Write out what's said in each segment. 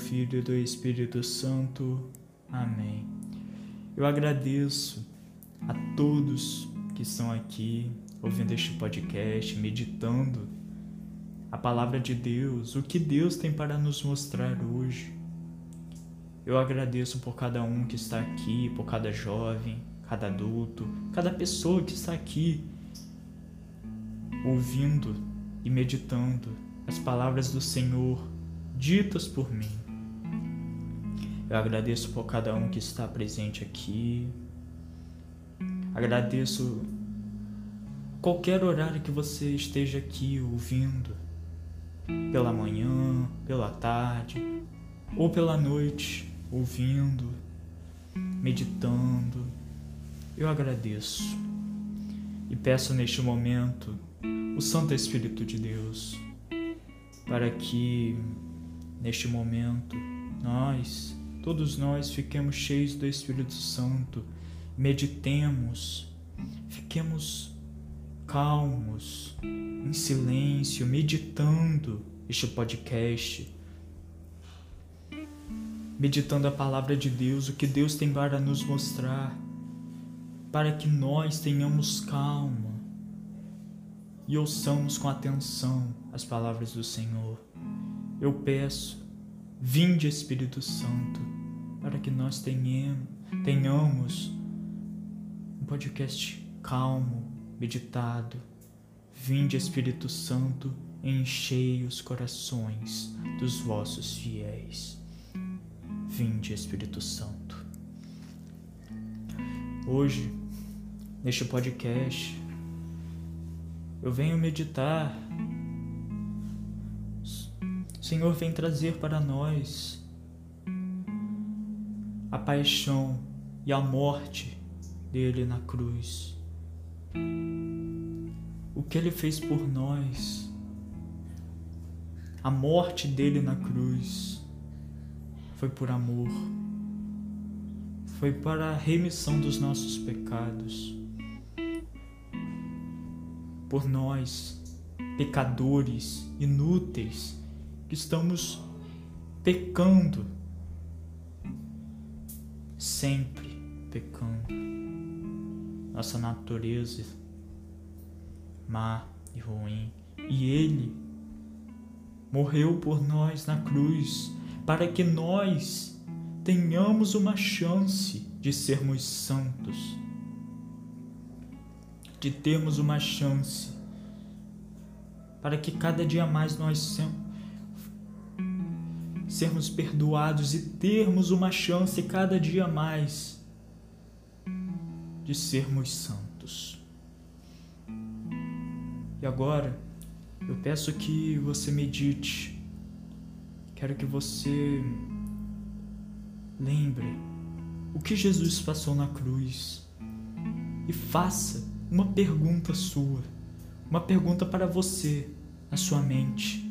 Filho e do Espírito Santo. Amém. Eu agradeço a todos que estão aqui ouvindo este podcast, meditando a palavra de Deus, o que Deus tem para nos mostrar hoje. Eu agradeço por cada um que está aqui, por cada jovem, cada adulto, cada pessoa que está aqui ouvindo e meditando as palavras do Senhor ditas por mim. Eu agradeço por cada um que está presente aqui. Agradeço qualquer horário que você esteja aqui ouvindo, pela manhã, pela tarde ou pela noite, ouvindo, meditando. Eu agradeço e peço neste momento o Santo Espírito de Deus para que neste momento nós, todos nós, fiquemos cheios do Espírito Santo, meditemos, fiquemos calmos, em silêncio, meditando este podcast, meditando a palavra de Deus, o que Deus tem para nos mostrar, para que nós tenhamos calma e ouçamos com atenção as palavras do Senhor. Eu peço, vinde Espírito Santo, para que nós tenhamos um podcast calmo, meditado. Vinde Espírito Santo, enchei os corações dos vossos fiéis. Vinde Espírito Santo. Hoje, neste podcast, eu venho meditar Senhor vem trazer para nós a paixão e a morte dele na cruz. O que ele fez por nós, a morte dele na cruz, foi por amor, foi para a remissão dos nossos pecados. Por nós, pecadores inúteis, que estamos pecando, sempre pecando. Nossa natureza má e ruim. E Ele morreu por nós na cruz para que nós tenhamos uma chance de sermos santos, de termos uma chance para que cada dia mais nós sermos perdoados e termos uma chance cada dia mais de sermos santos. E agora, eu peço que você medite. Quero que você lembre o que Jesus passou na cruz e faça uma pergunta sua, uma pergunta para você na sua mente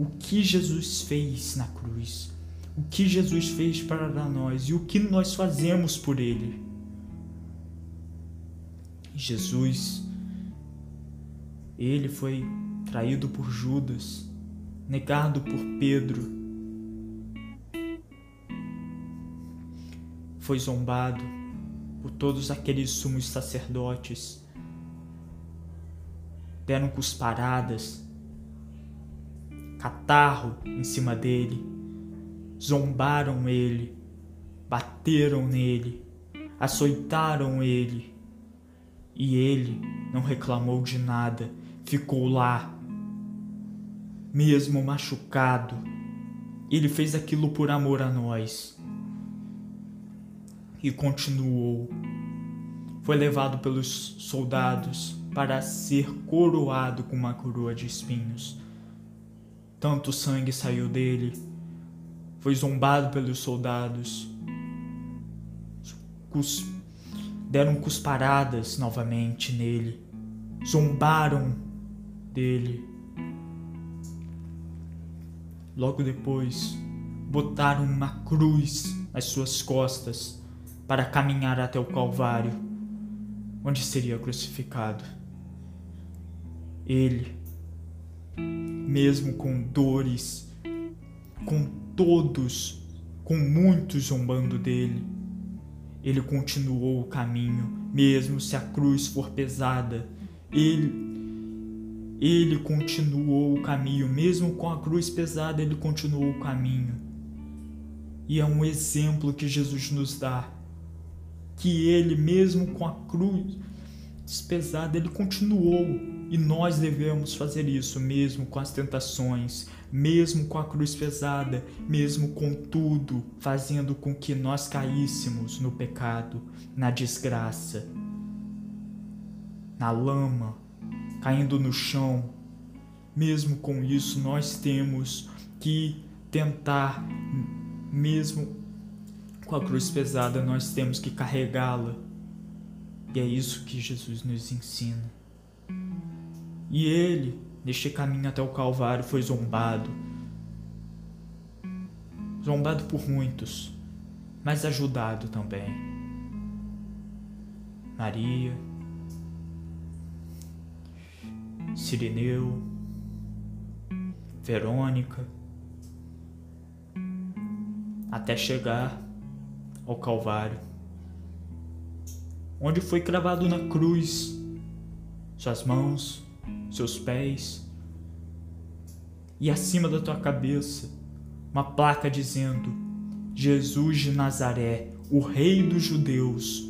o que Jesus fez na cruz, o que Jesus fez para nós e o que nós fazemos por Ele. Jesus, ele foi traído por Judas, negado por Pedro, foi zombado por todos aqueles sumos sacerdotes, deram cusparadas, catarro em cima dele, zombaram ele, bateram nele, açoitaram ele. E ele não reclamou de nada, ficou lá, mesmo machucado. Ele fez aquilo por amor a nós. E continuou. Foi levado pelos soldados para ser coroado com uma coroa de espinhos Tanto sangue saiu dele, foi zombado pelos soldados, cus deram cusparadas novamente nele, zombaram dele. Logo depois, botaram uma cruz nas suas costas para caminhar até o Calvário, onde seria crucificado. Ele, mesmo com dores, com todos, com muitos zombando dele, ele continuou o caminho, mesmo se a cruz for pesada. Ele ele continuou o caminho, mesmo com a cruz pesada, ele continuou o caminho. E é um exemplo que Jesus nos dá, que ele mesmo com a cruz pesada, ele continuou, e nós devemos fazer isso mesmo com as tentações, mesmo com a cruz pesada, mesmo com tudo, fazendo com que nós caíssemos no pecado, na desgraça, na lama, caindo no chão. Mesmo com isso, nós temos que tentar, mesmo com a cruz pesada, nós temos que carregá-la. E é isso que Jesus nos ensina. E ele, neste caminho até o Calvário, foi zombado. Zombado por muitos, mas ajudado também. Maria, Sirineu, Verônica, até chegar ao Calvário, onde foi cravado na cruz suas mãos, seus pés e acima da tua cabeça uma placa dizendo: Jesus de Nazaré, o Rei dos Judeus.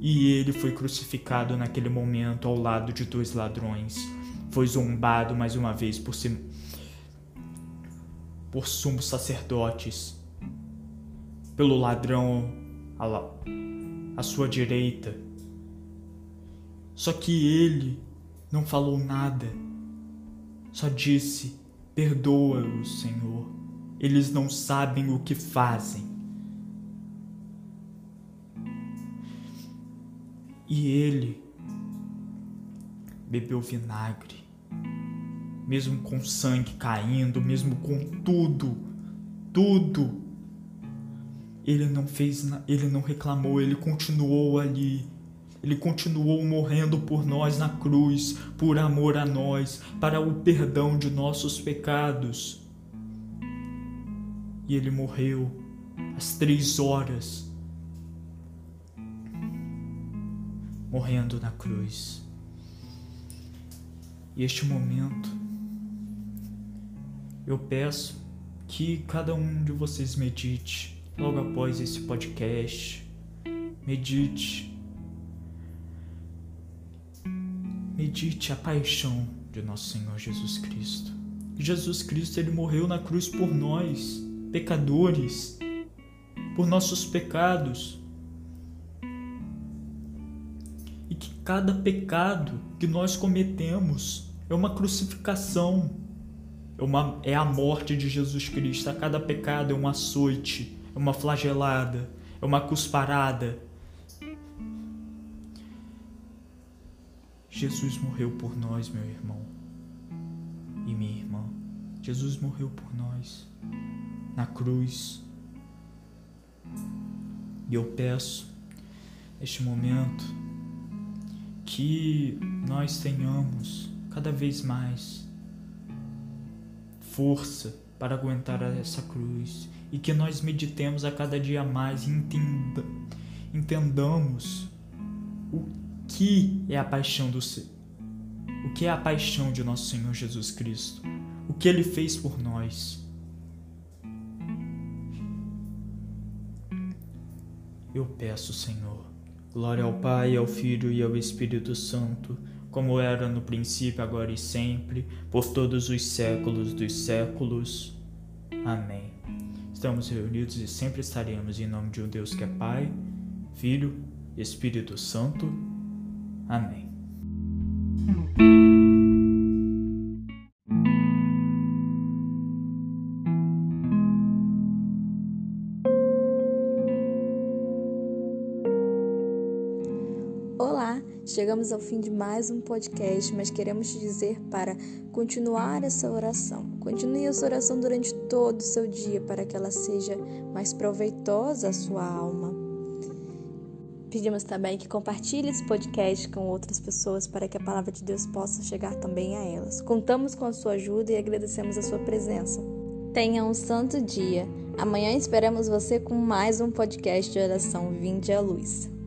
E ele foi crucificado naquele momento ao lado de dois ladrões. Foi zombado mais uma vez por, si, por sumos sacerdotes, pelo ladrão à, à sua direita. Só que ele não falou nada, só disse: Perdoa-os, Senhor, eles não sabem o que fazem. E ele bebeu vinagre, mesmo com sangue caindo, mesmo com tudo, tudo. Ele não fez, ele não reclamou, ele continuou ali ele continuou morrendo por nós na cruz, por amor a nós, para o perdão de nossos pecados. E ele morreu às três horas, morrendo na cruz. E este momento, eu peço que cada um de vocês medite logo após esse podcast. Medite medite a paixão de nosso Senhor Jesus Cristo. Jesus Cristo ele morreu na cruz por nós, pecadores, por nossos pecados. E que cada pecado que nós cometemos é uma crucificação, é, uma, é a morte de Jesus Cristo. A cada pecado é um açoite, é uma flagelada, é uma cusparada, Jesus morreu por nós, meu irmão e minha irmã. Jesus morreu por nós na cruz. E eu peço, neste momento, que nós tenhamos cada vez mais força para aguentar essa cruz e que nós meditemos a cada dia mais e entenda, entendamos o que é a paixão do o que é a paixão de nosso Senhor Jesus Cristo? O que ele fez por nós? Eu peço, Senhor, glória ao Pai, ao Filho e ao Espírito Santo, como era no princípio, agora e sempre, por todos os séculos dos séculos. Amém. Estamos reunidos e sempre estaremos em nome de um Deus que é Pai, Filho Espírito Santo. Amém. Olá, chegamos ao fim de mais um podcast, mas queremos te dizer para continuar essa oração. Continue essa oração durante todo o seu dia para que ela seja mais proveitosa à sua alma. Pedimos também que compartilhe esse podcast com outras pessoas para que a palavra de Deus possa chegar também a elas. Contamos com a sua ajuda e agradecemos a sua presença. Tenha um santo dia. Amanhã esperamos você com mais um podcast de oração Vinde à Luz.